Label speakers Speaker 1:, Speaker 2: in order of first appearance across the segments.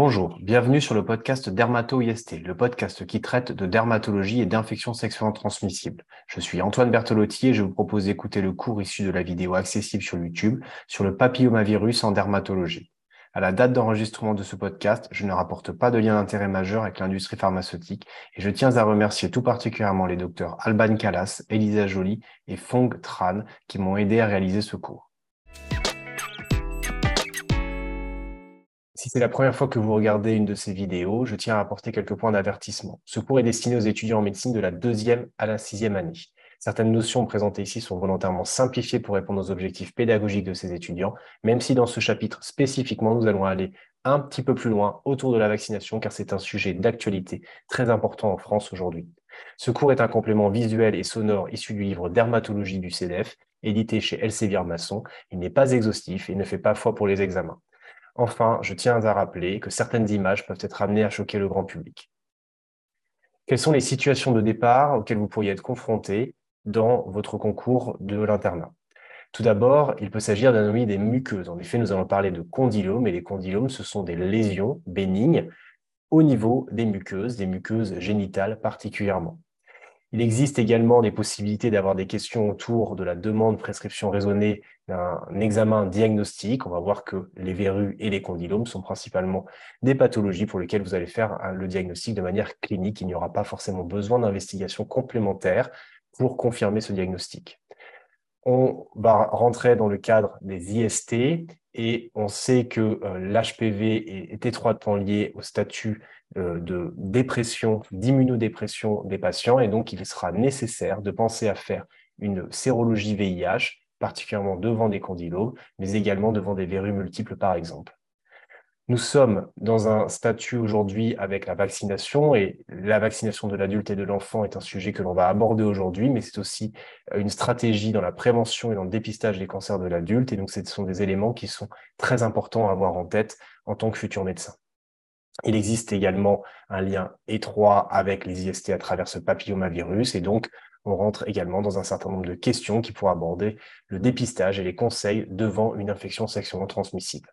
Speaker 1: Bonjour, bienvenue sur le podcast Dermato-IST, le podcast qui traite de dermatologie et d'infections sexuellement transmissibles. Je suis Antoine Bertolotti et je vous propose d'écouter le cours issu de la vidéo accessible sur YouTube sur le papillomavirus en dermatologie. À la date d'enregistrement de ce podcast, je ne rapporte pas de lien d'intérêt majeur avec l'industrie pharmaceutique et je tiens à remercier tout particulièrement les docteurs Alban Callas, Elisa Joly et Fong Tran qui m'ont aidé à réaliser ce cours. Si c'est la première fois que vous regardez une de ces vidéos, je tiens à apporter quelques points d'avertissement. Ce cours est destiné aux étudiants en médecine de la deuxième à la sixième année. Certaines notions présentées ici sont volontairement simplifiées pour répondre aux objectifs pédagogiques de ces étudiants, même si dans ce chapitre spécifiquement, nous allons aller un petit peu plus loin autour de la vaccination, car c'est un sujet d'actualité très important en France aujourd'hui. Ce cours est un complément visuel et sonore issu du livre Dermatologie du CDF, édité chez Elsevier Masson. Il n'est pas exhaustif et ne fait pas foi pour les examens. Enfin, je tiens à rappeler que certaines images peuvent être amenées à choquer le grand public. Quelles sont les situations de départ auxquelles vous pourriez être confronté dans votre concours de l'internat? Tout d'abord, il peut s'agir d'anomalies des muqueuses. En effet, nous allons parler de condylomes, et les condylomes, ce sont des lésions bénignes au niveau des muqueuses, des muqueuses génitales particulièrement. Il existe également des possibilités d'avoir des questions autour de la demande prescription raisonnée d'un examen diagnostique. On va voir que les verrues et les condylomes sont principalement des pathologies pour lesquelles vous allez faire le diagnostic de manière clinique. Il n'y aura pas forcément besoin d'investigation complémentaire pour confirmer ce diagnostic. On va rentrer dans le cadre des IST et on sait que euh, l'HPV est, étroitement lié au statut euh, de dépression, d'immunodépression des patients et donc il sera nécessaire de penser à faire une sérologie VIH, particulièrement devant des condylomes, mais également devant des verrues multiples par exemple. Nous sommes dans un statut aujourd'hui avec la vaccination et la vaccination de l'adulte et de l'enfant est un sujet que l'on va aborder aujourd'hui, mais c'est aussi euh, une stratégie dans la prévention et dans le dépistage des cancers de l'adulte. Et donc, ce sont des éléments qui sont très importants à avoir en tête en tant que futur médecin. Il existe également un lien étroit avec les IST à travers ce papillomavirus et donc on rentre également dans un certain nombre de questions qui pourraient aborder le dépistage et les conseils devant une infection sexuellement transmissible.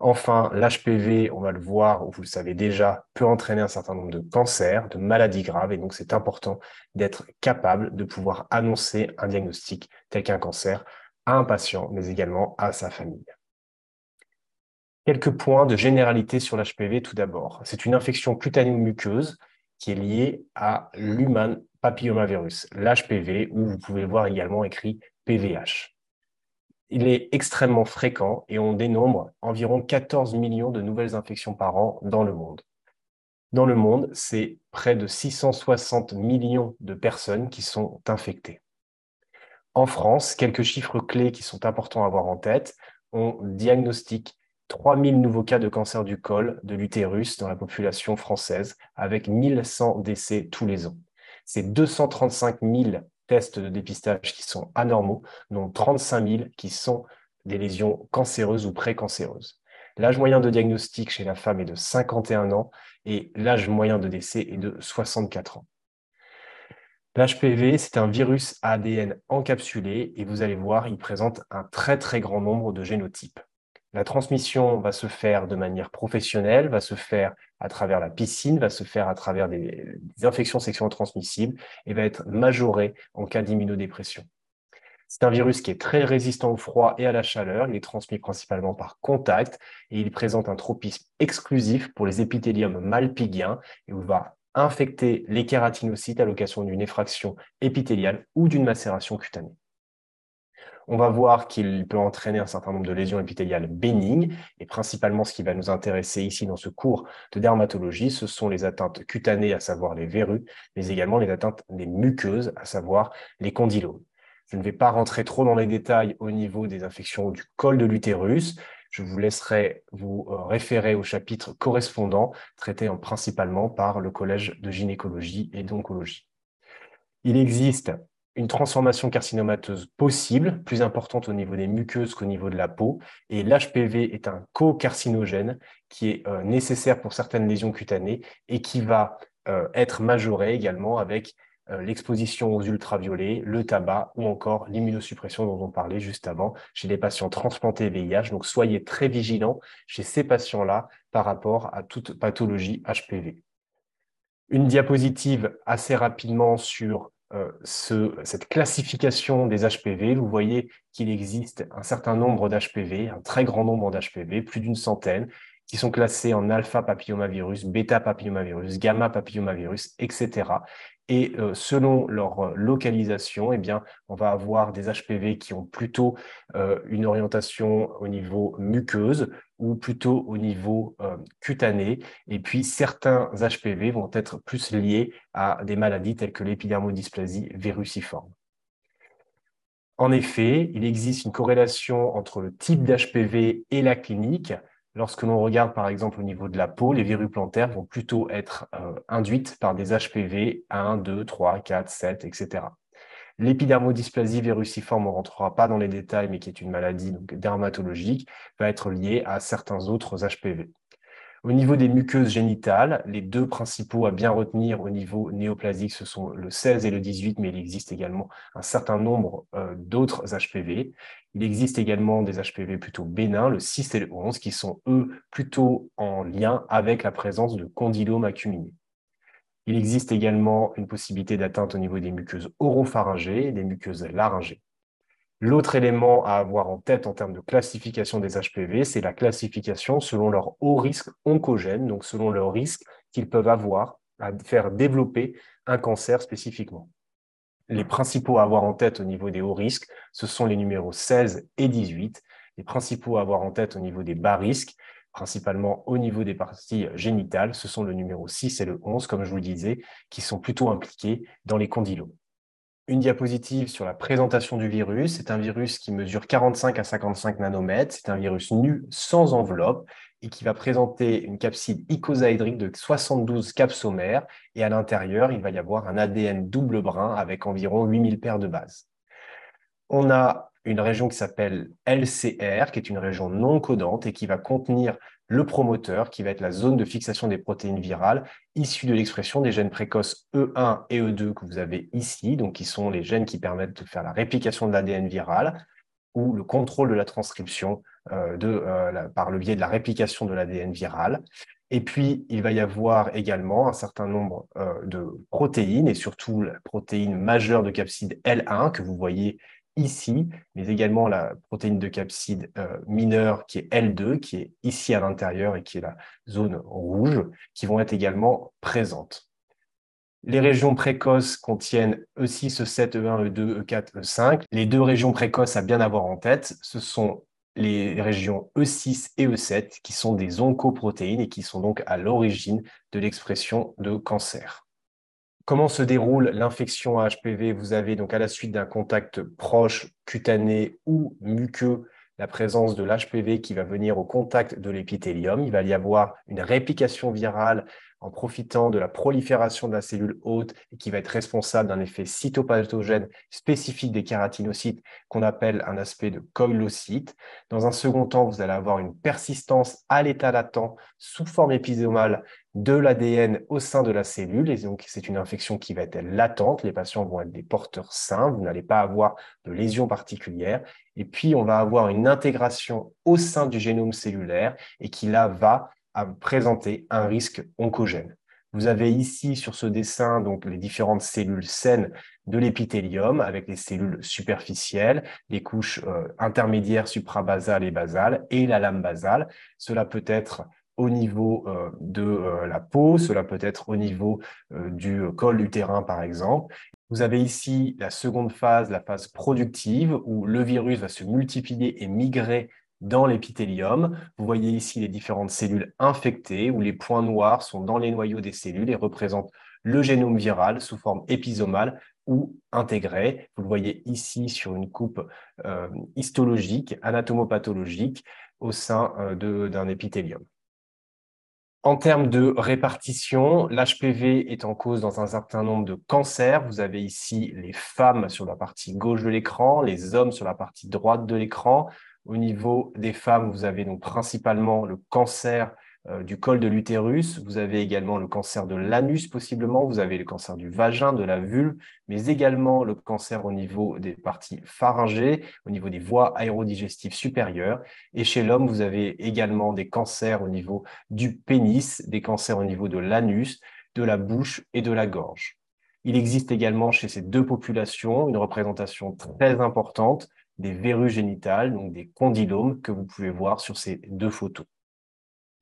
Speaker 1: Enfin, l'HPV, on va le voir, ou vous le savez déjà, peut entraîner un certain nombre de cancers, de maladies graves, et donc c'est important d'être capable de pouvoir annoncer un diagnostic tel qu'un cancer à un patient, mais également à sa famille. Quelques points de généralité sur l'HPV tout d'abord. C'est une infection cutanéo-muqueuse qui est liée à l'human papillomavirus, l'HPV, ou vous pouvez voir également écrit PVH il est extrêmement fréquent et on dénombre environ 14 millions de nouvelles infections par an dans le monde. Dans le monde, c'est près de 660 millions de personnes qui sont infectées. En France, quelques chiffres clés qui sont importants à avoir en tête. On diagnostique 3000 nouveaux cas de cancer du col, de l'utérus dans la population française, avec 1100 décès tous les ans. C'est 235 000 tests de dépistage qui sont anormaux, dont 35 000 qui sont des lésions cancéreuses ou précancéreuses. L'âge moyen de diagnostic chez la femme est de 51 ans et l'âge moyen de décès est de 64 ans. L'HPV, c'est un virus ADN encapsulé et vous allez voir, il présente un très très grand nombre de génotypes. La transmission va se faire de manière professionnelle, va se faire à travers la piscine, va se faire à travers des, infections sexuellement transmissibles et va être majorée en cas d'immunodépression. C'est un virus qui est très résistant au froid et à la chaleur. Il est transmis principalement par contact et il présente un tropisme exclusif pour les épithéliums malpighiens et va infecter les kératinocytes à l'occasion d'une effraction épithéliale ou d'une macération cutanée on va voir qu'il peut entraîner un certain nombre de lésions épithéliales bénignes, et principalement ce qui va nous intéresser ici dans ce cours de dermatologie, ce sont les atteintes cutanées, à savoir les verrues, mais également les atteintes des muqueuses, à savoir les condylomes. Je ne vais pas rentrer trop dans les détails au niveau des infections du col de l'utérus. Je vous laisserai vous euh, référer au chapitre correspondant, traité principalement par le Collège de gynécologie et d'oncologie. Il existe une transformation carcinomateuse possible, plus importante au niveau des muqueuses qu'au niveau de la peau. Et l'HPV est un co-carcinogène qui est euh, nécessaire pour certaines lésions cutanées et qui va euh, être majoré également avec euh, l'exposition aux ultraviolets, le tabac ou encore l'immunosuppression dont on parlait juste avant chez les patients transplantés VIH. Donc soyez très vigilants chez ces patients-là par rapport à toute pathologie HPV. Une diapositive assez rapidement sur euh, cette classification des HPV. Vous voyez qu'il existe un certain nombre d'HPV, un très grand nombre d'HPV, plus d'une centaine, qui sont classés en alpha papillomavirus, bêta papillomavirus, gamma papillomavirus, etc. Et euh, selon leur euh, localisation, eh bien, on va avoir des HPV qui ont plutôt une orientation au niveau muqueuse ou plutôt au niveau cutané. Et puis, certains HPV vont être plus liés à des maladies telles que l'épidermodysplasie viruciforme. En effet, il existe une corrélation entre le type d'HPV et la clinique. Lorsque l'on regarde par exemple au niveau de la peau, les verrues plantaires vont plutôt être euh, induites par des HPV 1, 2, 3, 4, 7, etc. L'épidermodysplasie viruciforme, on ne rentrera pas dans les détails, mais qui est une maladie dermatologique, va être liée à certains autres HPV. Au niveau des muqueuses génitales, les deux principaux à bien retenir au niveau néoplasique, ce sont le 16 et le 18, mais il existe également un certain nombre euh, d'autres HPV. Il existe également des HPV plutôt bénins, le 6 et le 11, qui sont eux plutôt en lien avec la présence de condylomes acuminés. Il existe également une possibilité d'atteinte au niveau des muqueuses oropharyngées et des muqueuses laryngées. L'autre élément à avoir en tête en termes de classification des HPV, c'est la classification selon leur haut risque oncogène, donc selon leur risque qu'ils peuvent avoir à faire développer un cancer spécifiquement. Les principaux à avoir en tête au niveau des hauts risques, ce sont les numéros 16 et 18. Les principaux à avoir en tête au niveau des bas risques, principalement au niveau des parties génitales, ce sont le numéro 6 et le 11, comme je vous le disais, qui sont plutôt impliqués dans les condylomes une diapositive sur la présentation du virus. C'est un virus qui mesure 45 à 55 nanomètres. C'est un virus nu sans enveloppe et qui va présenter une capside icosaédrique de 72 capsomères. Et à l'intérieur, il va y avoir un ADN double brun avec environ 8000 paires de bases. On a une région qui s'appelle LCR, qui est une région non codante et qui va contenir le promoteur, qui va être la zone de fixation des protéines virales issues de l'expression des gènes précoces E1 et E2 que vous avez ici, donc qui sont les gènes qui permettent de faire la réplication de l'ADN viral ou le contrôle de la transcription euh, de, euh, par le biais de la réplication de l'ADN viral. Et puis, il va y avoir également un certain nombre euh, de protéines, et surtout la protéine majeure de capside L1 que vous voyez ici, mais également la protéine de capside euh, mineure qui est L2, qui est ici à l'intérieur et qui est la zone rouge, qui vont être également présentes. Les régions précoces contiennent E6, E7, E1, E2, E4, E5. Les deux régions précoces à bien avoir en tête, ce sont les régions E6 et E7 qui sont des oncoprotéines et qui sont donc à l'origine de l'expression de cancer. Comment se déroule l'infection à HPV Vous avez donc à la suite d'un contact proche, cutané ou muqueux, la présence de l'HPV qui va venir au contact de l'épithélium. Il va y avoir une réplication virale en profitant de la prolifération de la cellule hôte et qui va être responsable d'un effet cytopathogène spécifique des kératinocytes qu'on appelle un aspect de coilocyte. Dans un second temps, vous allez avoir une persistance à l'état latent sous forme épisomale de l'ADN au sein de la cellule. Et donc, c'est une infection qui va être latente. Les patients vont être des porteurs sains. Vous n'allez pas avoir de lésions particulières. Et puis, on va avoir une intégration au sein du génome cellulaire et qui là va à présenter un risque oncogène. Vous avez ici sur ce dessin donc les différentes cellules saines de l'épithélium avec les cellules superficielles, les couches euh, intermédiaires suprabasales et basales et la lame basale. Cela peut être au niveau euh, de euh, la peau, cela peut être au niveau du col utérin par exemple. Vous avez ici la seconde phase, la phase productive, où le virus va se multiplier et migrer dans l'épithélium. Vous voyez ici les différentes cellules infectées où les points noirs sont dans les noyaux des cellules et représentent le génome viral sous forme épisomale ou intégré. Vous le voyez ici sur une coupe euh, histologique, anatomopathologique au sein euh, d'un épithélium. En termes de répartition, l'HPV est en cause dans un certain nombre de cancers. Vous avez ici les femmes sur la partie gauche de l'écran, les hommes sur la partie droite de l'écran. Au niveau des femmes, vous avez donc principalement le cancer euh, du col de l'utérus, vous avez également le cancer de l'anus possiblement, vous avez le cancer du vagin, de la vulve, mais également le cancer au niveau des parties pharyngées, au niveau des voies aérodigestives supérieures. Et chez l'homme, vous avez également des cancers au niveau du pénis, des cancers au niveau de l'anus, de la bouche et de la gorge. Il existe également chez ces deux populations une représentation très importante des verrues génitales, donc des condylomes que vous pouvez voir sur ces deux photos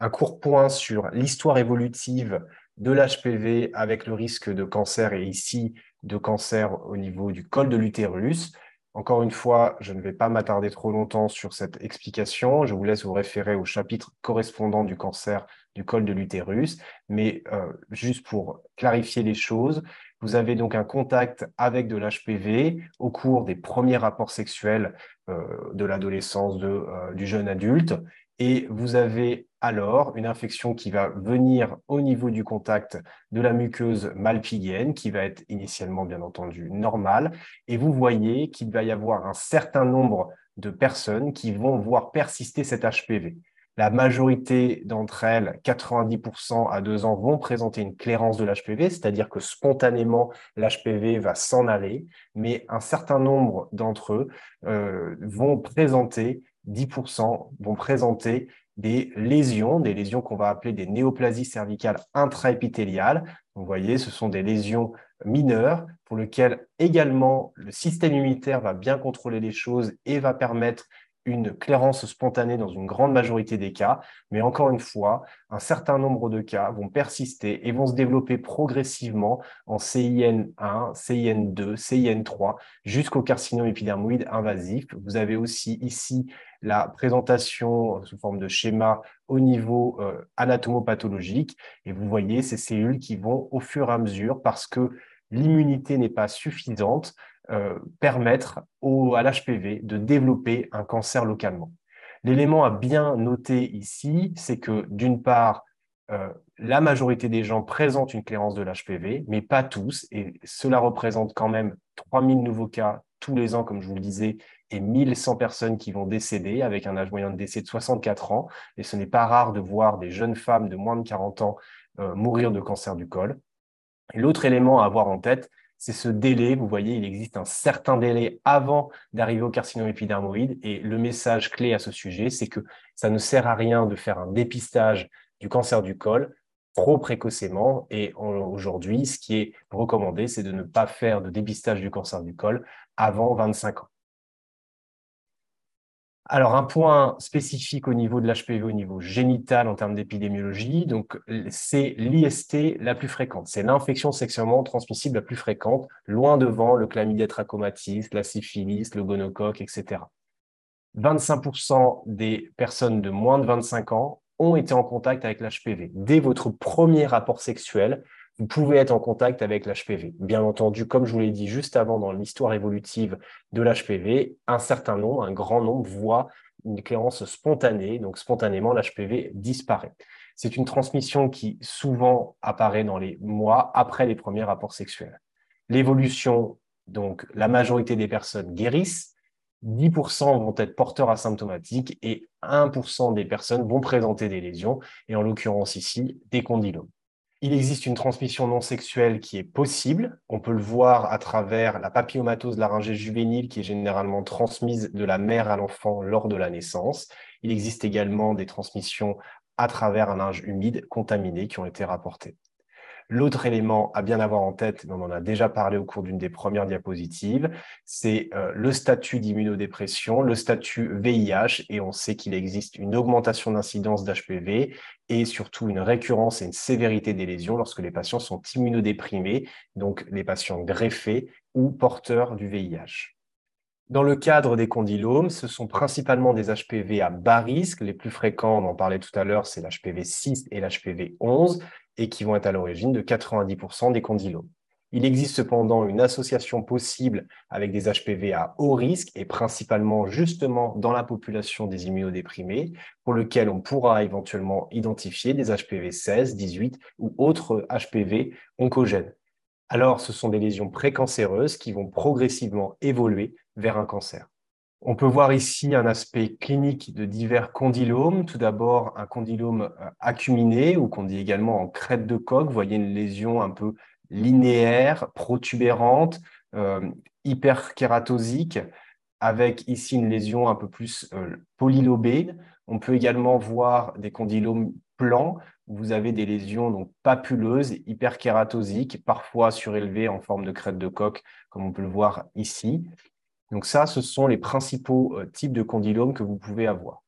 Speaker 1: un court point sur l'histoire évolutive de l'HPV avec le risque de cancer et ici de cancer au niveau du col de l'utérus. Encore une fois, je ne vais pas m'attarder trop longtemps sur cette explication. Je vous laisse vous référer au chapitre correspondant du cancer du col de l'utérus. Mais euh, juste pour clarifier les choses, vous avez donc un contact avec de l'HPV au cours des premiers rapports sexuels euh, de l'adolescence, euh, du jeune adulte et vous avez alors une infection qui va venir au niveau du contact de la muqueuse malpighienne, qui va être initialement bien entendu normale, et vous voyez qu'il va y avoir un certain nombre de personnes qui vont voir persister cet HPV. La majorité d'entre elles, 90% à deux ans, vont présenter une clairance de l'HPV, c'est-à-dire que spontanément, l'HPV va s'en aller, mais un certain nombre d'entre eux euh, vont présenter 10% vont présenter des lésions, des lésions qu'on va appeler des néoplasies cervicales intraépithéliales. Vous voyez, ce sont des lésions mineures pour lesquelles également le système immunitaire va bien contrôler les choses et va permettre une clairance spontanée dans une grande majorité des cas, mais encore une fois, un certain nombre de cas vont persister et vont se développer progressivement en CIN1, CIN2, CIN3, jusqu'au carcinome épidermoïde invasif. Vous avez aussi ici la présentation sous forme de schéma au niveau euh, anatomopathologique, et vous voyez ces cellules qui vont au fur et à mesure, parce que l'immunité n'est pas suffisante, euh, permettre au, à l'HPV de développer un cancer localement. L'élément à bien noter ici, c'est que d'une part, euh, la majorité des gens présentent une clairance de l'HPV, mais pas tous, et cela représente quand même 3000 nouveaux cas tous les ans, comme je vous le disais, et 1100 personnes qui vont décéder avec un âge moyen de décès de 64 ans. Et ce n'est pas rare de voir des jeunes femmes de moins de 40 ans euh, mourir de cancer du col. L'autre élément à avoir en tête, c'est ce délai. Vous voyez, il existe un certain délai avant d'arriver au carcinome épidermoïde. Et le message clé à ce sujet, c'est que ça ne sert à rien de faire un dépistage du cancer du col trop précocement. Et aujourd'hui, ce qui est recommandé, c'est de ne pas faire de dépistage du cancer du col avant 25 ans. Alors, un point spécifique au niveau de l'HPV, au niveau génital en termes d'épidémiologie, donc c'est l'IST la plus fréquente. C'est l'infection sexuellement transmissible la plus fréquente, loin devant le chlamydia trachomatis, la syphilis, le gonocoque, etc. 25% des personnes de moins de 25 ans ont été en contact avec l'HPV. Dès votre premier rapport sexuel, vous pouvez être en contact avec l'HPV. Bien entendu, comme je vous l'ai dit juste avant dans l'histoire évolutive de l'HPV, un certain nombre, un grand nombre voient une clairance spontanée, donc spontanément l'HPV disparaît. C'est une transmission qui souvent apparaît dans les mois après les premiers rapports sexuels. L'évolution, donc la majorité des personnes guérissent, 10% vont être porteurs asymptomatiques et 1% des personnes vont présenter des lésions, et en l'occurrence ici, des condylomes. Il existe une transmission non sexuelle qui est possible. On peut le voir à travers la papillomatose laryngée juvénile qui est généralement transmise de la mère à l'enfant lors de la naissance. Il existe également des transmissions à travers un linge humide contaminé qui ont été rapportées. L'autre élément à bien avoir en tête, on en a déjà parlé au cours d'une des premières diapositives, c'est euh, le statut d'immunodépression, le statut VIH, et on sait qu'il existe une augmentation d'incidence d'HPV et surtout une récurrence et une sévérité des lésions lorsque les patients sont immunodéprimés, donc les patients greffés ou porteurs du VIH. Dans le cadre des condylomes, ce sont principalement des HPV à bas risque. Les plus fréquents, on en parlait tout à l'heure, c'est l'HPV 6 et l'HPV 11 et qui vont être à l'origine de 90% des condylomes. Il existe cependant une association possible avec des HPV à haut risque et principalement justement dans la population des immunodéprimés pour lequel on pourra éventuellement identifier des HPV 16, 18 ou autres HPV oncogènes. Alors, ce sont des lésions précancéreuses qui vont progressivement évoluer vers un cancer. On peut voir ici un aspect clinique de divers condylomes. Tout d'abord, un condylome euh, acuminé, ou qu'on dit également en crête de coque. Vous voyez une lésion un peu linéaire, protubérante, euh, hyperkératosique, avec ici une lésion un peu plus euh, polylobée. On peut également voir des condylomes plans, où vous avez des lésions donc papuleuses, hyperkératosiques, parfois surélevées en forme de crête de coque, comme on peut le voir ici. Donc ça, ce sont les principaux euh, types de condylomes que vous pouvez avoir.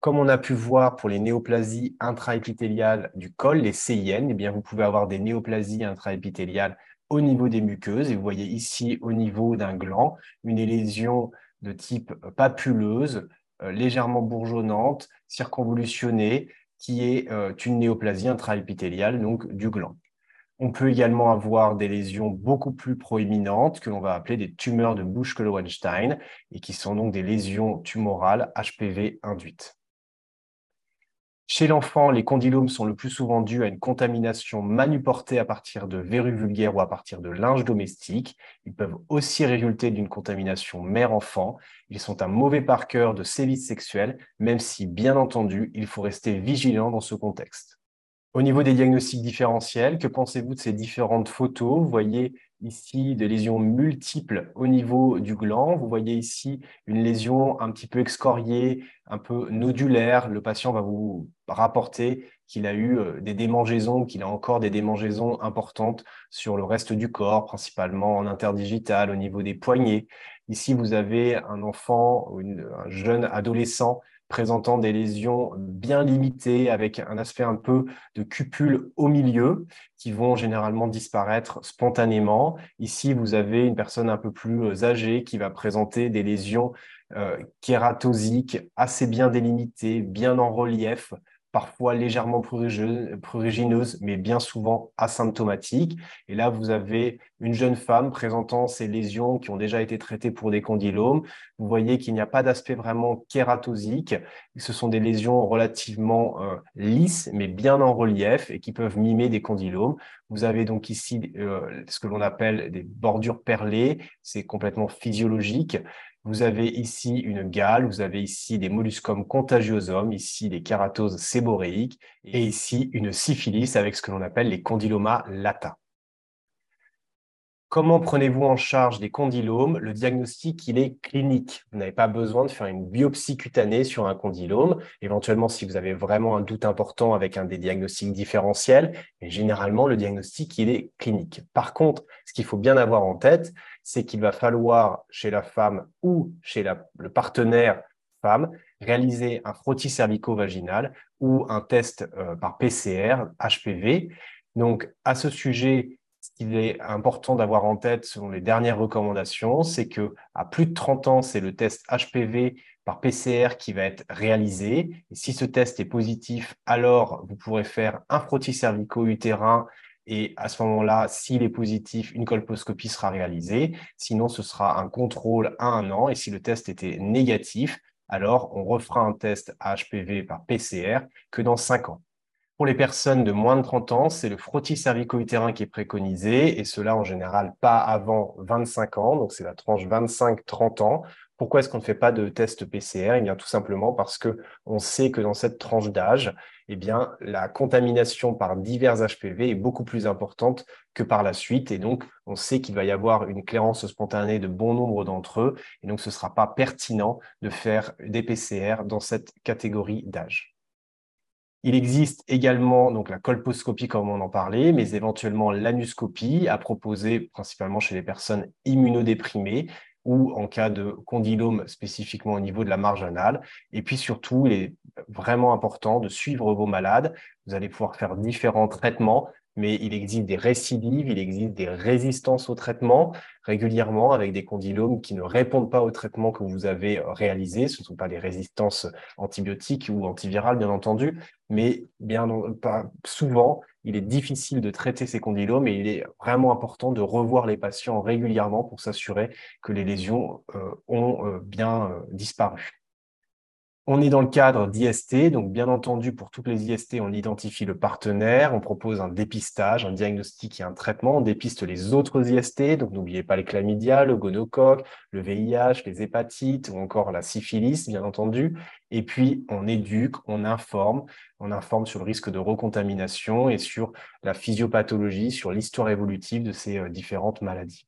Speaker 1: Comme on a pu voir pour les néoplasies intraépithéliales du col, les CIN, eh bien, vous pouvez avoir des néoplasies intraépithéliales au niveau des muqueuses. Et vous voyez ici, au niveau d'un gland, une lésion de type papuleuse, euh, légèrement bourgeonnante, circonvolutionnée, qui est euh, une néoplasie intraépithéliale, donc du gland. On peut également avoir des lésions beaucoup plus proéminentes que l'on va appeler des tumeurs de Buschke-Lowenstein et qui sont donc des lésions tumorales HPV induites. Chez l'enfant, les condylomes sont le plus souvent dus à une contamination manuportée à partir de verrues vulgaires ou à partir de linge domestique. Ils peuvent aussi résulter d'une contamination mère-enfant. Ils sont un mauvais parqueur de sévices sexuels, même si, bien entendu, il faut rester vigilant dans ce contexte. Au niveau des diagnostics différentiels, que pensez-vous de ces différentes photos? Vous voyez ici des lésions multiples au niveau du gland. Vous voyez ici une lésion un petit peu excoriée, un peu nodulaire. Le patient va vous rapporter qu'il a eu euh, des démangeaisons, qu'il a encore des démangeaisons importantes sur le reste du corps, principalement en interdigital, au niveau des poignets. Ici, vous avez un enfant, un jeune adolescent présentant des lésions bien limitées avec un aspect un peu de cupule au milieu qui vont généralement disparaître spontanément. Ici, vous avez une personne un peu plus âgée qui va présenter des lésions euh, kératosiques assez bien délimitées, bien en relief, parfois légèrement prurigineuse, mais bien souvent asymptomatique. Et là, vous avez une jeune femme présentant ces lésions qui ont déjà été traitées pour des condylomes. Vous voyez qu'il n'y a pas d'aspect vraiment kératosique. Ce sont des lésions relativement euh, lisses, mais bien en relief et qui peuvent mimer des condylomes. Vous avez donc ici euh, ce que l'on appelle des bordures perlées. C'est complètement physiologique. Vous avez ici une gale, vous avez ici des molluscums contagiosum, ici des kératoses séboréiques, et ici une syphilis avec ce que l'on appelle les condylomas lata. Comment prenez-vous en charge des condylomes? Le diagnostic, il est clinique. Vous n'avez pas besoin de faire une biopsie cutanée sur un condylome. Éventuellement, si vous avez vraiment un doute important avec un des diagnostics différentiels, mais généralement, le diagnostic, il est clinique. Par contre, ce qu'il faut bien avoir en tête, c'est qu'il va falloir, chez la femme ou chez le partenaire femme, réaliser un frottis cervico-vaginal ou un test euh, par PCR, HPV. Donc, à ce sujet, ce qu'il est important d'avoir en tête selon les dernières recommandations, c'est que à plus de 30 ans, c'est le test HPV par PCR qui va être réalisé. Et si ce test est positif, alors vous pourrez faire un frottis cervico-utérin et à ce moment-là, s'il est positif, une colposcopie sera réalisée. Sinon, ce sera un contrôle à un an. Et si le test était négatif, alors on refera un test HPV par PCR que dans 5 ans. Pour les personnes de moins de 30 ans, c'est le frottis cervico-utérin qui est préconisé, et cela en général pas avant 25 ans, donc c'est la tranche 25-30 ans. Pourquoi est-ce qu'on ne fait pas de test PCR Eh bien, tout simplement parce que on sait que dans cette tranche d'âge, eh bien, la contamination par divers HPV est beaucoup plus importante que par la suite, et donc on sait qu'il va y avoir une clairance spontanée de bon nombre d'entre eux, et donc ce ne sera pas pertinent de faire des PCR dans cette catégorie d'âge. Il existe également donc la colposcopie, comme on en parlait, mais éventuellement l'anuscopie à proposer principalement chez les personnes immunodéprimées ou en cas de condylome spécifiquement au niveau de la marge anale. Et puis surtout, il est vraiment important de suivre vos malades. Vous allez pouvoir faire différents traitements mais il existe des récidives, il existe des résistances au traitement régulièrement avec des condylomes qui ne répondent pas au traitement que vous avez réalisé. Ce ne sont pas des résistances antibiotiques ou antivirales, bien entendu, mais bien pas souvent, il est difficile de traiter ces condylomes et il est vraiment important de revoir les patients régulièrement pour s'assurer que les lésions euh, ont euh, bien euh, disparu. On est dans le cadre d'IST, donc bien entendu, pour toutes les IST, on identifie le partenaire, on propose un dépistage, un diagnostic et un traitement, on dépiste les autres IST, donc n'oubliez pas les chlamydia, le gonocoque, le VIH, les hépatites ou encore la syphilis, bien entendu. Et puis, on éduque, on informe, on informe sur le risque de recontamination et sur la physiopathologie, sur l'histoire évolutive de ces euh, différentes maladies.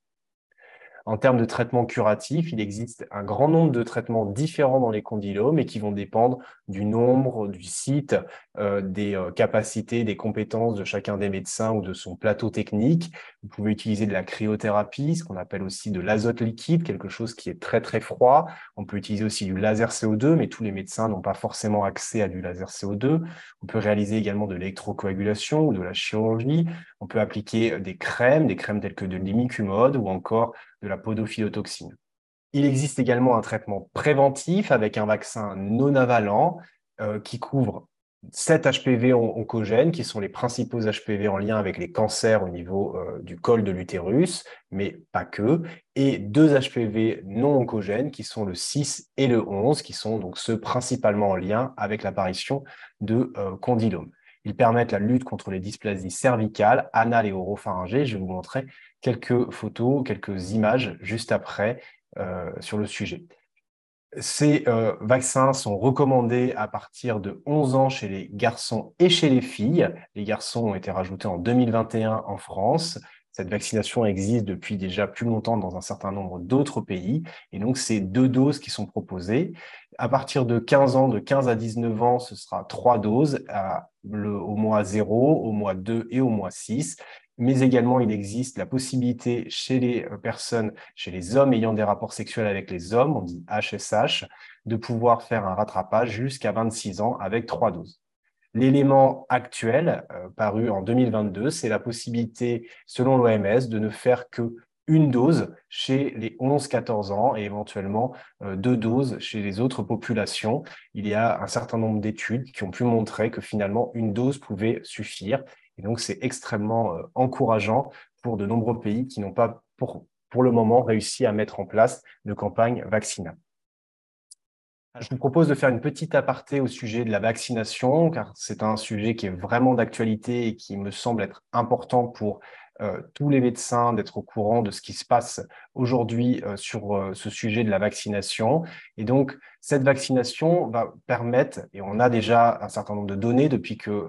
Speaker 1: En termes de traitement curatif, il existe un grand nombre de traitements différents dans les condylomes et qui vont dépendre du nombre, du site, euh, des euh, capacités, des compétences de chacun des médecins ou de son plateau technique. Vous pouvez utiliser de la cryothérapie, ce qu'on appelle aussi de l'azote liquide, quelque chose qui est très très froid. On peut utiliser aussi du laser CO2, mais tous les médecins n'ont pas forcément accès à du laser CO2. On peut réaliser également de l'électrocoagulation ou de la chirurgie. On peut appliquer des crèmes, des crèmes telles que de l'imicumode ou encore de la podophytotoxine. Il existe également un traitement préventif avec un vaccin non avalent euh, qui couvre 7 HPV oncogènes, qui sont les principaux HPV en lien avec les cancers au niveau euh, du col de l'utérus, mais pas que, et deux HPV non oncogènes, qui sont le 6 et le 11, qui sont donc ceux principalement en lien avec l'apparition de euh, condylomes. Ils permettent la lutte contre les dysplasies cervicales, anales et oropharyngées. Je vais vous montrer quelques photos, quelques images juste après sur le sujet. Ces euh, vaccins sont recommandés à partir de 11 ans chez les garçons et chez les filles. Les garçons ont été rajoutés en 2021 en France. Cette vaccination existe depuis déjà plus longtemps dans un certain nombre d'autres pays. Et donc, c'est deux doses qui sont proposées. À partir de 15 ans, de 15 à 19 ans, ce sera trois doses au mois 0, au mois 2 et au mois 6 mais également il existe la possibilité chez les euh, personnes, chez les hommes ayant des rapports sexuels avec les hommes, on dit HSH, de pouvoir faire un rattrapage jusqu'à 26 ans avec trois doses. L'élément actuel, euh, paru en 2022, c'est la possibilité, selon l'OMS, de ne faire que une dose chez les 11-14 ans et éventuellement euh, deux doses chez les autres populations. Il y a un certain nombre d'études qui ont pu montrer que finalement une dose pouvait suffire et donc, c'est extrêmement euh, encourageant pour de nombreux pays qui n'ont pas, pour, pour le moment, réussi à mettre en place de campagne vaccinale. Je vous propose de faire une petite aparté au sujet de la vaccination, car c'est un sujet qui est vraiment d'actualité et qui me semble être important pour euh, tous les médecins d'être au courant de ce qui se passe aujourd'hui euh, sur euh, ce sujet de la vaccination. Et donc, cette vaccination va permettre, et on a déjà un certain nombre de données depuis que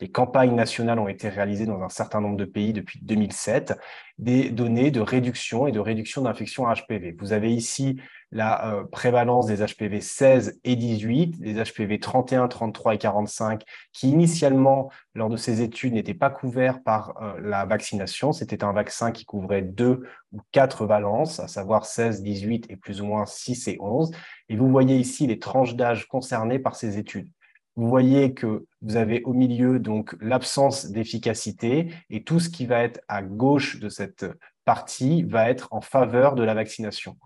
Speaker 1: les campagnes nationales ont été réalisées dans un certain nombre de pays depuis 2007, des données de réduction et de réduction d'infection HPV. Vous avez ici la euh, prévalence des HPV 16 et 18, des HPV 31, 33 et 45, qui initialement, lors de ces études, n'étaient pas couverts par euh, la vaccination. C'était un vaccin qui couvrait deux ou quatre valences, à savoir 16, 18 et plus ou moins 6 et 11. Et vous voyez ici les tranches d'âge concernées par ces études. Vous voyez que vous avez au milieu donc l'absence d'efficacité et tout ce qui va être à gauche de cette partie va être en faveur de la vaccination.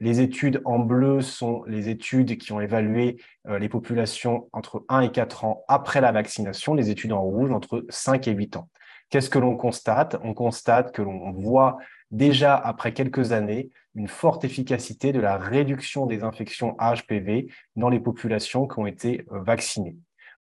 Speaker 1: Les études en bleu sont les études qui ont évalué euh, les populations entre 1 et 4 ans après la vaccination, les études en rouge entre 5 et 8 ans. Qu'est-ce que l'on constate? On constate que l'on voit déjà après quelques années une forte efficacité de la réduction des infections HPV dans les populations qui ont été euh, vaccinées.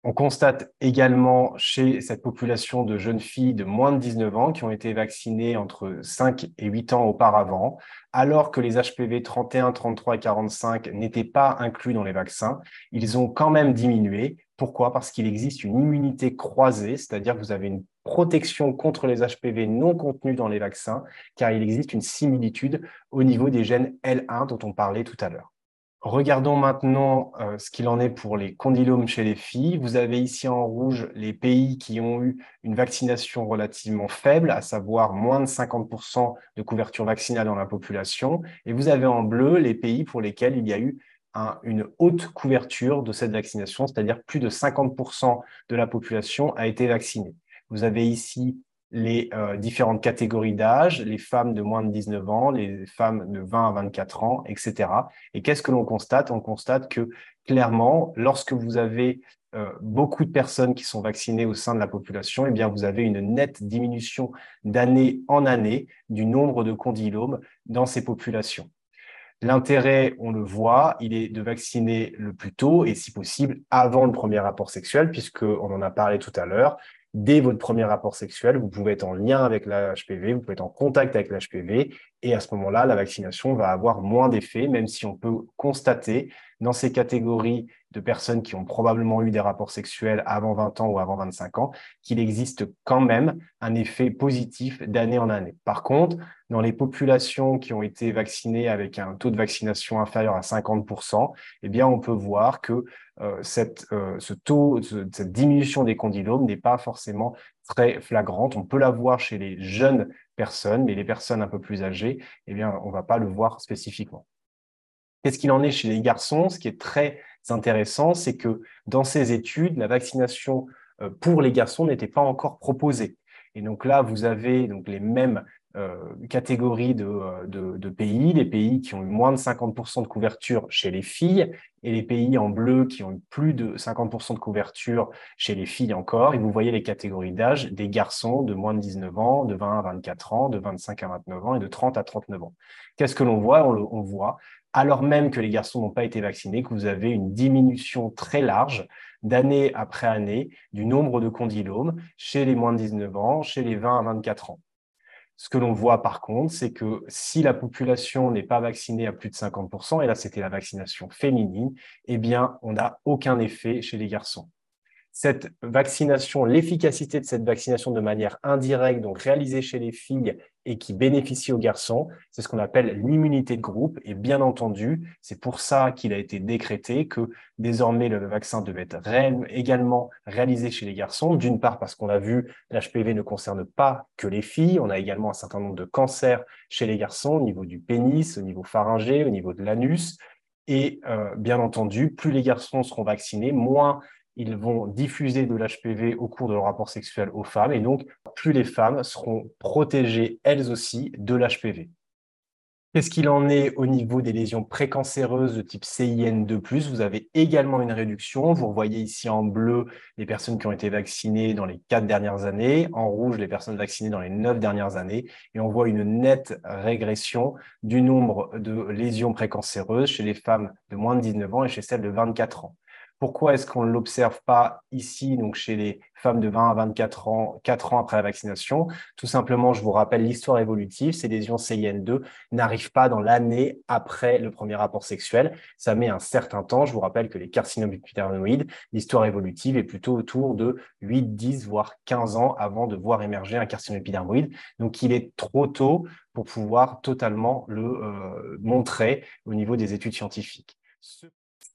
Speaker 1: On constate également chez cette population de jeunes filles de moins de 19 ans qui ont été vaccinées entre 5 et 8 ans auparavant, alors que les HPV 31, 33 et 45 n'étaient pas inclus dans les vaccins, ils ont quand même diminué. Pourquoi? Parce qu'il existe une immunité croisée, c'est-à-dire que vous avez une protection contre les HPV non contenus dans les vaccins, car il existe une similitude au niveau des gènes L1 dont on parlait tout à l'heure. Regardons maintenant euh, ce qu'il en est pour les condylomes chez les filles. Vous avez ici en rouge les pays qui ont eu une vaccination relativement faible, à savoir moins de 50% de couverture vaccinale dans la population. Et vous avez en bleu les pays pour lesquels il y a eu une haute couverture de cette vaccination, c'est-à-dire plus de 50% de la population a été vaccinée. Vous avez ici les euh, différentes catégories d'âge, les femmes de moins de 19 ans, les femmes de 20 à 24 ans, etc. Et qu'est-ce que l'on constate? On constate que clairement, lorsque vous avez euh, beaucoup de personnes qui sont vaccinées au sein de la population, eh bien, vous avez une nette diminution d'année en année du nombre de condylomes dans ces populations. L'intérêt, on le voit, il est de vacciner le plus tôt et si possible avant le premier rapport sexuel, puisqu'on en a parlé tout à l'heure. Dès votre premier rapport sexuel, vous pouvez être en lien avec la HPV, vous pouvez être en contact avec l'HPV, et à ce moment-là, la vaccination va avoir moins d'effet, même si on peut constater dans ces catégories de personnes qui ont probablement eu des rapports sexuels avant 20 ans ou avant 25 ans, qu'il existe quand même un effet positif d'année en année. Par contre, dans les populations qui ont été vaccinées avec un taux de vaccination inférieur à 50%, eh bien, on peut voir que euh, cette, euh, ce taux, cette diminution des condylomes n'est pas forcément très flagrante. On peut la voir chez les jeunes personnes, mais les personnes un peu plus âgées, eh bien, on ne va pas le voir spécifiquement. Qu'est-ce qu'il en est chez les garçons? Ce qui est très intéressant, c'est que dans ces études, la vaccination euh, pour les garçons n'était pas encore proposée. Et donc là, vous avez donc les mêmes euh, catégories euh, de, pays, les pays qui ont eu moins de 50% de couverture chez les filles et les pays en bleu qui ont eu plus de 50% de couverture chez les filles encore. Et vous voyez les catégories d'âge des garçons de moins de 19 ans, de 20 à 24 ans, de 25 à 29 ans et de 30 à 39 ans. Qu'est-ce que l'on voit? On voit alors même que les garçons n'ont pas été vaccinés, que vous avez une diminution très large d'année après année du nombre de condylomes chez les moins de 19 ans, chez les 20 à 24 ans. Ce que l'on voit par contre, c'est que si la population n'est pas vaccinée à plus de 50%, et là c'était la vaccination féminine, eh bien on n'a aucun effet chez les garçons cette vaccination, l'efficacité de cette vaccination de manière indirecte, donc réalisée chez les filles et qui bénéficie aux garçons, c'est ce qu'on appelle l'immunité de groupe. Et bien entendu, c'est pour ça qu'il a été décrété que désormais le vaccin devait être également réalisé chez les garçons. D'une part parce qu'on a vu, l'HPV ne concerne pas que les filles. On a également un certain nombre de cancers chez les garçons au niveau du pénis, au niveau pharyngé, au niveau de l'anus. Et euh, bien entendu, plus les garçons seront vaccinés, moins ils vont diffuser de l'HPV au cours de leur rapport sexuel aux femmes, et donc plus les femmes seront protégées elles aussi de l'HPV. Qu'est-ce qu'il en est au niveau des lésions précancéreuses de type CIN2+. Vous avez également une réduction. Vous voyez ici en bleu les personnes qui ont été vaccinées dans les quatre dernières années, en rouge les personnes vaccinées dans les neuf dernières années, et on voit une nette régression du nombre de lésions précancéreuses chez les femmes de moins de 19 ans et chez celles de 24 ans. Pourquoi est-ce qu'on ne l'observe pas ici, donc chez les femmes de 20 à 24 ans, 4 ans après la vaccination? Tout simplement, je vous rappelle l'histoire évolutive, ces lésions CIN2 n'arrivent pas dans l'année après le premier rapport sexuel. Ça met un certain temps. Je vous rappelle que les carcinomes épidermoïdes, l'histoire évolutive est plutôt autour de 8, 10, voire 15 ans avant de voir émerger un carcinome épidermoïde. Donc, il est trop tôt pour pouvoir totalement le euh, montrer au niveau des études scientifiques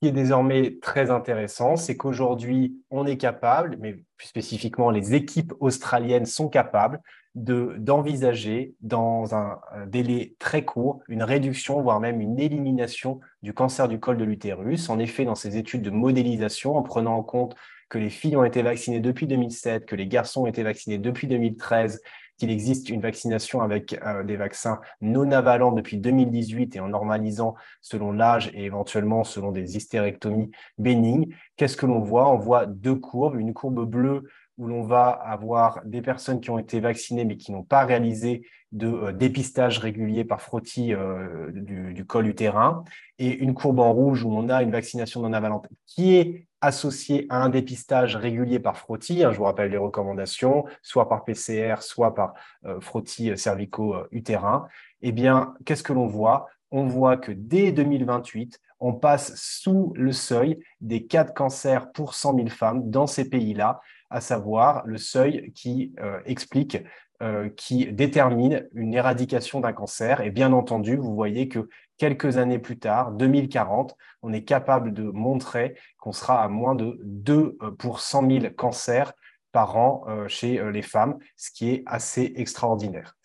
Speaker 1: qui est désormais très intéressant, c'est qu'aujourd'hui, on est capable, mais plus spécifiquement, les équipes australiennes sont capables d'envisager dans un, délai très court une réduction, voire même une élimination du cancer du col de l'utérus. En effet, dans ces études de modélisation, en prenant en compte que les filles ont été vaccinées depuis 2007, que les garçons ont été vaccinés depuis 2013 qu'il existe une vaccination avec euh, des vaccins non avalants depuis 2018 et en normalisant selon l'âge et éventuellement selon des hystérectomies bénignes. Qu'est-ce que l'on voit? On voit deux courbes, une courbe bleue où l'on va avoir des personnes qui ont été vaccinées mais qui n'ont pas réalisé de euh, dépistage régulier par frottis euh, du, du, col utérin, et une courbe en rouge où on a une vaccination non avalante qui est associé à un dépistage régulier par frottis, hein, je vous rappelle les recommandations, soit par PCR, soit par euh, frottis cervico-utérin, eh bien, qu'est-ce que l'on voit? On voit que dès 2028, on passe sous le seuil des cas de cancer pour 100 000 femmes dans ces pays-là, à savoir le seuil qui euh, explique euh, qui détermine une éradication d'un cancer. Et bien entendu, vous voyez que quelques années plus tard, 2040, on est capable de montrer qu'on sera à moins de 2 euh, pour 100 000 cancers par an euh, chez les femmes, ce qui est assez extraordinaire.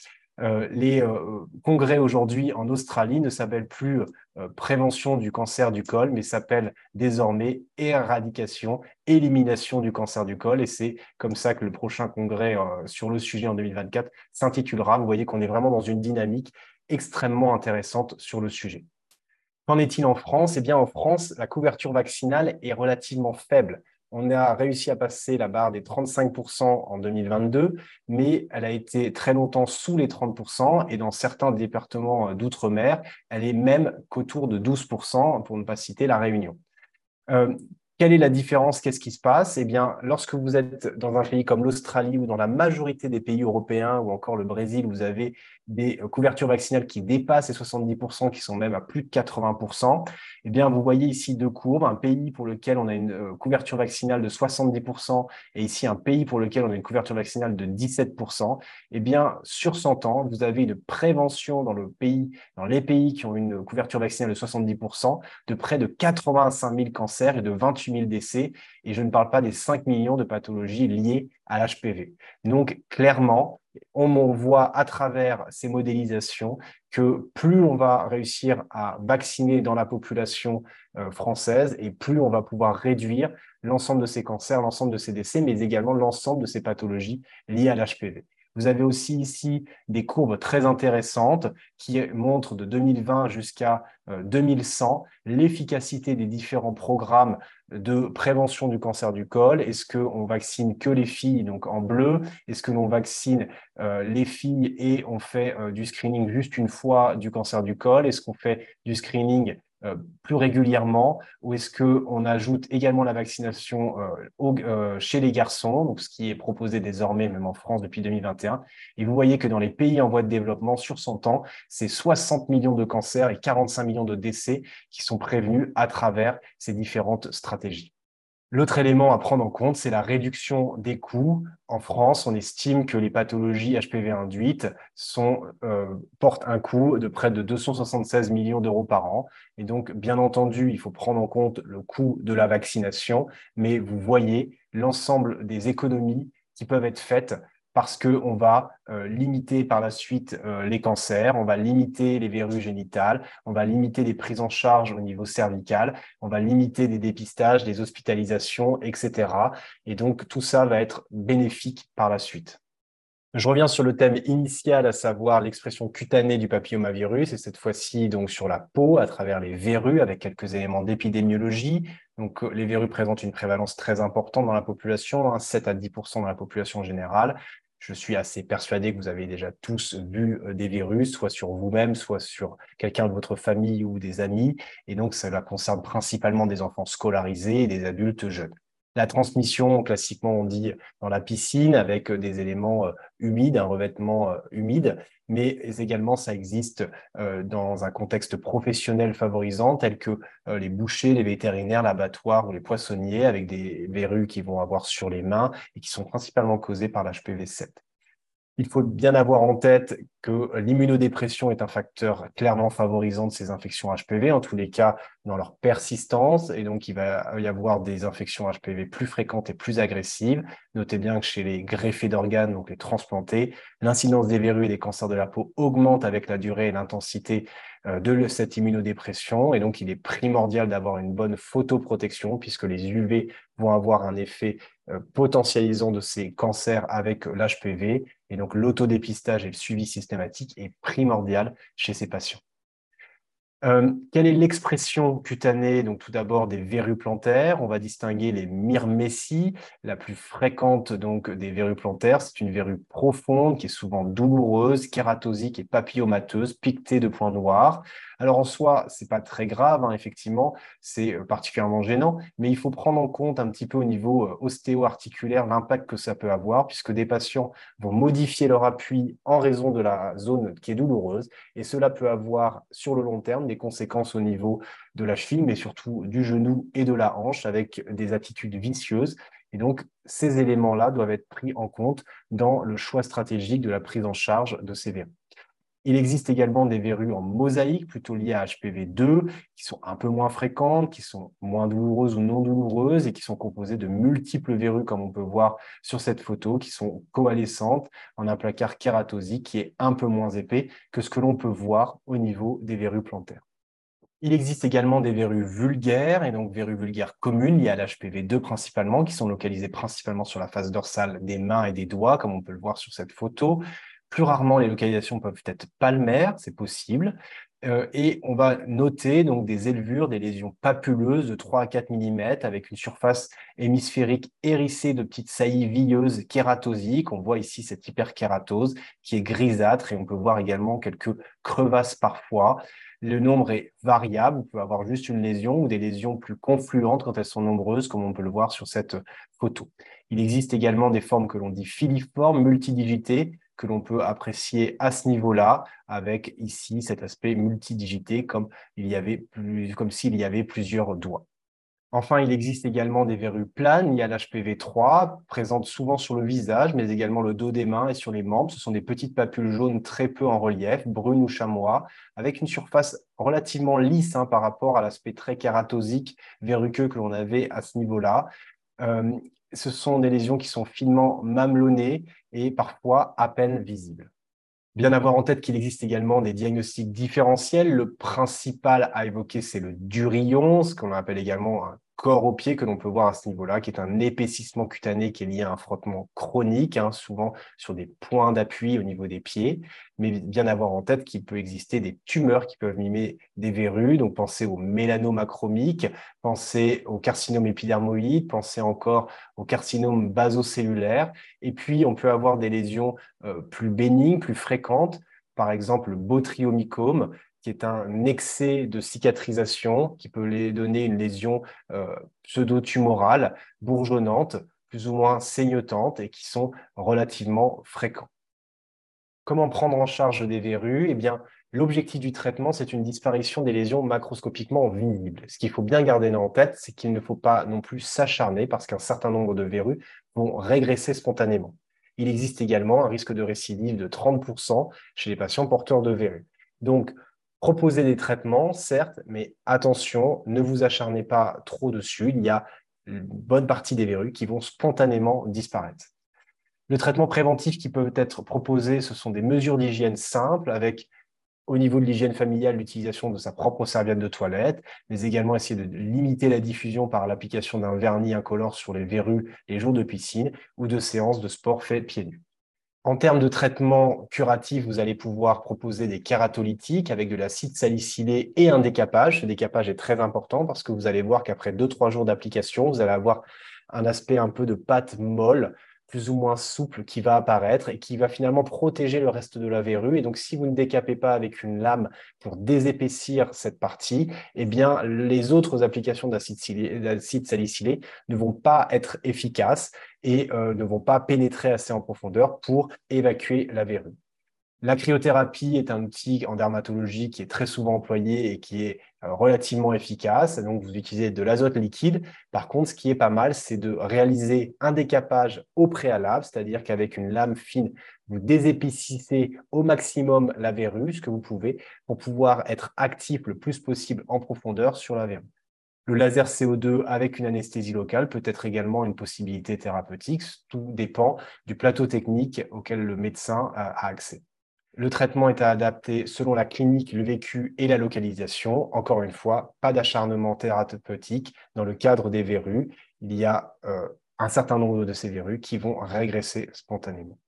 Speaker 1: les congrès aujourd'hui en Australie ne s'appellent plus prévention du cancer du col, mais s'appellent désormais éradication, élimination du cancer du col. Et c'est comme ça que le prochain congrès sur le sujet en 2024 s'intitulera. Vous voyez qu'on est vraiment dans une dynamique extrêmement intéressante sur le sujet. Qu'en est-il en France? Eh bien, en France, la couverture vaccinale est relativement faible on a réussi à passer la barre des 35% en 2022, mais elle a été très longtemps sous les 30% et dans certains départements d'outre-mer, elle est même qu'autour de 12%, pour ne pas citer la Réunion. Euh, quelle est la différence? Qu'est-ce qui se passe? Eh bien, lorsque vous êtes dans un pays comme l'Australie ou dans la majorité des pays européens ou encore le Brésil, vous avez des euh, couvertures vaccinales qui dépassent les 70%, qui sont même à plus de 80%. Eh bien, vous voyez ici deux courbes, un pays pour lequel on a une euh, couverture vaccinale de 70% et ici un pays pour lequel on a une couverture vaccinale de 17%. Eh bien, sur 100 ans, vous avez une prévention dans le pays, dans les pays qui ont une couverture vaccinale de 70%, de près de 85 000 cancers et de 28 000 décès, et je ne parle pas des 5 millions de pathologies liées à l'HPV. Donc, clairement, on voit à travers ces modélisations que plus on va réussir à vacciner dans la population euh, française et plus on va pouvoir réduire l'ensemble de ces cancers, l'ensemble de ces décès, mais également l'ensemble de ces pathologies liées à l'HPV. Vous avez aussi ici des courbes très intéressantes qui montrent de 2020 jusqu'à 2100 euh, l'efficacité des différents programmes de prévention du cancer du col. Est-ce qu'on vaccine que les filles, donc en bleu? Est-ce que l'on vaccine euh, les filles et on fait euh, du screening juste une fois du cancer du col? Est-ce qu'on fait du screening plus régulièrement ou est-ce qu'on ajoute également la vaccination euh, euh, chez les garçons, donc ce qui est proposé désormais même en France depuis 2021. Et vous voyez que dans les pays en voie de développement, sur 100 ans, c'est 60 millions de cancers et 45 millions de décès qui sont prévenus à travers ces différentes stratégies. L'autre élément à prendre en compte, c'est la réduction des coûts. En France, on estime que les pathologies HPV induites euh, portent un coût de près de 276 millions d'euros par an. Et donc, bien entendu, il faut prendre en compte le coût de la vaccination, mais vous voyez l'ensemble des économies qui peuvent être faites parce qu'on va euh, limiter par la suite euh, les cancers, on va limiter les verrues génitales, on va limiter les prises en charge au niveau cervical, on va limiter des dépistages, des hospitalisations, etc. Et donc tout ça va être bénéfique par la suite. Je reviens sur le thème initial, à savoir l'expression cutanée du papillomavirus, et cette fois-ci donc sur la peau à travers les verrues avec quelques éléments d'épidémiologie. Donc les verrues présentent une prévalence très importante dans la population, 7 hein, à 10% dans la population générale. Je suis assez persuadé que vous avez déjà tous vu euh, des virus, soit sur vous-même, soit sur quelqu'un de votre famille ou des amis. Et donc, cela concerne principalement des enfants scolarisés et des adultes jeunes. La transmission, classiquement, on dit dans la piscine avec euh, des éléments euh, humides, un revêtement humide, mais également ça existe dans un contexte professionnel favorisant tel que les bouchers, les vétérinaires, l'abattoir ou les poissonniers avec des verrues qui vont avoir sur les mains et qui sont principalement causées par l'HPV 7. Il faut bien avoir en tête que l'immunodépression est un facteur clairement favorisant de ces infections HPV, en tous les cas dans leur persistance, et donc il va y avoir des infections HPV plus fréquentes et plus agressives. Notez bien que chez les greffés d'organes, donc les transplantés, l'incidence des verrues et des cancers de la peau augmente avec la durée et l'intensité de cette immunodépression, et donc il est primordial d'avoir une bonne photoprotection, puisque les UV vont avoir un effet euh, potentialisant de ces cancers avec l'HPV, et donc l'autodépistage et le suivi systématique est primordial chez ces patients. Euh, quelle est l'expression cutanée? Donc tout d'abord des verrues plantaires. On va distinguer les myrmécies. La plus fréquente donc des verrues plantaires, c'est une verrue profonde qui est souvent douloureuse, kératosique et papillomateuse, piquetée de points noirs. Alors en soi, c'est pas très grave, hein, effectivement, c'est euh, particulièrement gênant, mais il faut prendre en compte un petit peu au niveau euh, ostéo-articulaire l'impact que ça peut avoir, puisque des patients vont modifier leur appui en raison de la zone qui est douloureuse, et cela peut avoir sur le long terme des conséquences au niveau de la cheville, mais surtout du genou et de la hanche, avec des attitudes vicieuses. Et donc, ces éléments-là doivent être pris en compte dans le choix stratégique de la prise en charge de ces verrues. Il existe également des verrues en mosaïque, plutôt liées à HPV2, qui sont un peu moins fréquentes, qui sont moins douloureuses ou non douloureuses et qui sont composées de multiples verrues, comme on peut voir sur cette photo, qui sont coalescentes en un placard kératosique qui est un peu moins épais que ce que l'on peut voir au niveau des verrues plantaires. Il existe également des verrues vulgaires, et donc verrues vulgaires communes liées à l'HPV2 principalement, qui sont localisées principalement sur la face dorsale des mains et des doigts, comme on peut le voir sur cette photo. Plus rarement, les localisations peuvent être palmaires, c'est possible. Euh, et on va noter donc des élevures, des lésions papuleuses de 3 à 4 mm avec une surface hémisphérique hérissée de petites saillies villeuses kératosiques. On voit ici cette hyperkératose qui est grisâtre et on peut voir également quelques crevasses parfois. Le nombre est variable. On peut avoir juste une lésion ou des lésions plus confluentes quand elles sont nombreuses, comme on peut le voir sur cette photo. Il existe également des formes que l'on dit filiformes, multidigitées, que l'on peut apprécier à ce niveau-là, avec ici cet aspect multidigité, comme y s'il y avait plusieurs doigts. Enfin, il existe également des verrues planes. Il y a l'HPV3, présente souvent sur le visage, mais également le dos des mains et sur les membres. Ce sont des petites papules jaunes très peu en relief, brunes ou chamois, avec une surface relativement lisse hein, par rapport à l'aspect très kératosique, verruqueux que l'on avait à ce niveau-là. Euh, ce sont des lésions qui sont finement mamelonnées et parfois à peine visibles. Bien avoir en tête qu'il existe également des diagnostics différentiels. Le principal à évoquer, c'est le durillon, ce qu'on appelle également corps au pied que l'on peut voir à ce niveau-là, qui est un épaississement cutané qui est lié à un frottement chronique, hein, souvent sur des points d'appui au niveau des pieds, mais bien avoir en tête qu'il peut exister des tumeurs qui peuvent mimer des verrues, donc pensez au mélanome acromique, pensez au carcinome épidermoïde, pensez encore au carcinome basocellulaire, et puis on peut avoir des lésions euh, plus bénignes, plus fréquentes, par exemple le botryomycome, qui est un excès de cicatrisation qui peut les donner une lésion euh, pseudo-tumorale, bourgeonnante, plus ou moins saignotante et qui sont relativement fréquents. Comment prendre en charge des verrues? Eh bien, l'objectif du traitement, c'est une disparition des lésions macroscopiquement visibles. Ce qu'il faut bien garder en tête, c'est qu'il ne faut pas non plus s'acharner parce qu'un certain nombre de verrues vont régresser spontanément. Il existe également un risque de récidive de 30% chez les patients porteurs de verrues. Donc, proposer des traitements, certes, mais attention, ne vous acharnez pas trop dessus. Il y a une bonne partie des verrues qui vont spontanément disparaître. Le traitement préventif qui peut être proposé, ce sont des mesures d'hygiène simples avec au niveau de l'hygiène familiale, l'utilisation de sa propre serviette de toilette, mais également essayer de limiter la diffusion par l'application d'un vernis incolore sur les verrues les jours de piscine ou de séances de sport faites pieds nus. En termes de traitement curatif, vous allez pouvoir proposer des kératolytiques avec de l'acide salicylé et un décapage. Ce décapage est très important parce que vous allez voir qu'après 2-3 jours d'application, vous allez avoir un aspect un peu de pâte molle plus ou moins souple qui va apparaître et qui va finalement protéger le reste de la verrue. Et donc, si vous ne décapez pas avec une lame pour désépaissir cette partie, eh bien, les autres applications d'acide salicylé ne vont pas être efficaces et euh, ne vont pas pénétrer assez en profondeur pour évacuer la verrue. La cryothérapie est un outil en dermatologie qui est très souvent employé et qui est euh, relativement efficace. Donc, vous utilisez de l'azote liquide. Par contre, ce qui est pas mal, c'est de réaliser un décapage au préalable, c'est-à-dire qu'avec une lame fine, vous désépaississez au maximum la verrue, ce que vous pouvez, pour pouvoir être actif le plus possible en profondeur sur la verrue. Le laser CO2 avec une anesthésie locale peut être également une possibilité thérapeutique. Tout dépend du plateau technique auquel le médecin a accès. Le traitement est adapté selon la clinique, le vécu et la localisation. Encore une fois, pas d'acharnement thérapeutique dans le cadre des verrues. Il y a euh, un certain nombre de ces verrues qui vont régresser spontanément.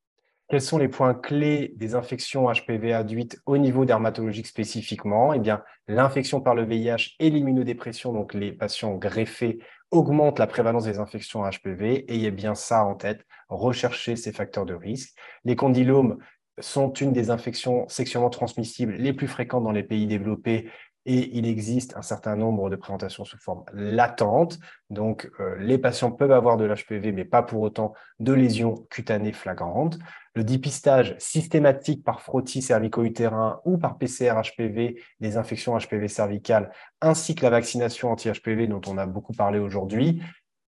Speaker 1: Quels sont les points clés des infections HPV induites au niveau dermatologique spécifiquement? Eh bien, l'infection par le VIH et l'immunodépression, donc les patients greffés, augmentent la prévalence des infections HPV. Ayez bien ça en tête, recherchez ces facteurs de risque. Les condylomes sont une des infections sexuellement transmissibles les plus fréquentes dans les pays développés et il existe un certain nombre de présentations sous forme latente. Donc, euh, les patients peuvent avoir de l'HPV, mais pas pour autant de lésions cutanées flagrantes. Le dépistage systématique par frottis cervico-utérin ou par PCR-HPV des infections HPV cervicales, ainsi que la vaccination anti-HPV dont on a beaucoup parlé aujourd'hui,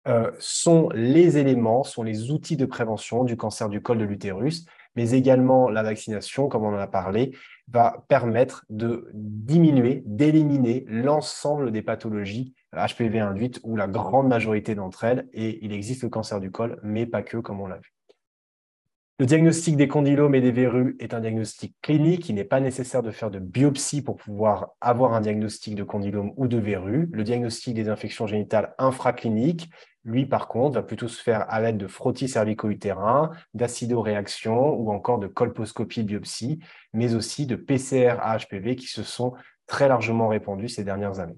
Speaker 1: euh, sont les éléments, sont les outils de prévention du cancer du col de l'utérus mais également la vaccination, comme on en a parlé, va permettre de diminuer, d'éliminer l'ensemble des pathologies HPV induites ou la grande majorité d'entre elles. Et il existe le cancer du col, mais pas que, comme on l'a vu. Le diagnostic des condylomes et des verrues est un diagnostic clinique. Il n'est pas nécessaire de faire de biopsie pour pouvoir avoir un diagnostic de condylome ou de verrue. Le diagnostic des infections génitales infracliniques, lui, par contre, va plutôt se faire à l'aide de frottis cervico-utérin, d'acidoréaction ou encore de colposcopie biopsie, mais aussi de PCR à HPV qui se sont très largement répandus ces dernières années.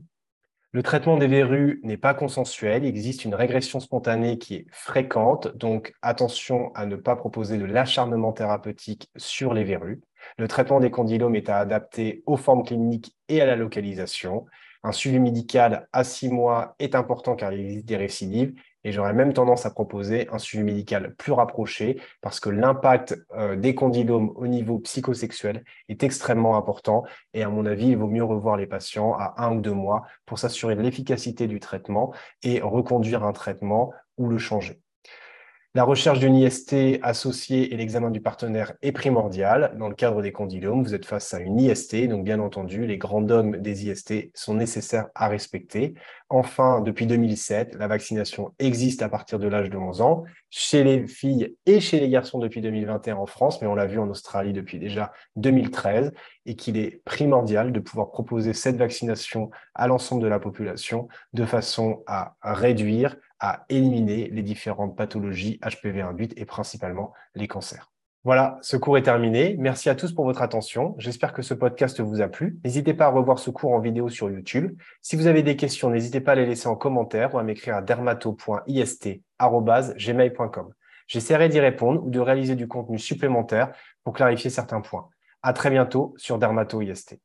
Speaker 1: Le traitement des verrues n'est pas consensuel. Il existe une régression spontanée qui est fréquente, donc attention à ne pas proposer de l'acharnement thérapeutique sur les verrues. Le traitement des condylomes est à adapter aux formes cliniques et à la localisation. Un suivi médical à six mois est important car il existe des récidives et j'aurais même tendance à proposer un suivi médical plus rapproché parce que l'impact euh, des condylomes au niveau psychosexuel est extrêmement important. Et à mon avis, il vaut mieux revoir les patients à un ou deux mois pour s'assurer de l'efficacité du traitement et reconduire un traitement ou le changer. La recherche d'une IST associée et l'examen du partenaire est primordial. Dans le cadre des condylomes, vous êtes face à une IST, donc bien entendu, les grands dogmes des IST sont nécessaires à respecter. Enfin, depuis 2007, la vaccination existe à partir de l'âge de 11 ans, chez les filles et chez les garçons depuis 2021 en France, mais on l'a vu en Australie depuis déjà 2013, et qu'il est primordial de pouvoir proposer cette vaccination à l'ensemble de la population de façon à réduire à éliminer les différentes pathologies HPV induites et principalement les cancers. Voilà, ce cours est terminé. Merci à tous pour votre attention. J'espère que ce podcast vous a plu. N'hésitez pas à revoir ce cours en vidéo sur YouTube. Si vous avez des questions, n'hésitez pas à les laisser en commentaire ou à m'écrire à dermato.ist.gmail.com. J'essaierai d'y répondre ou de réaliser du contenu supplémentaire pour clarifier certains points. À très bientôt sur Dermato IST.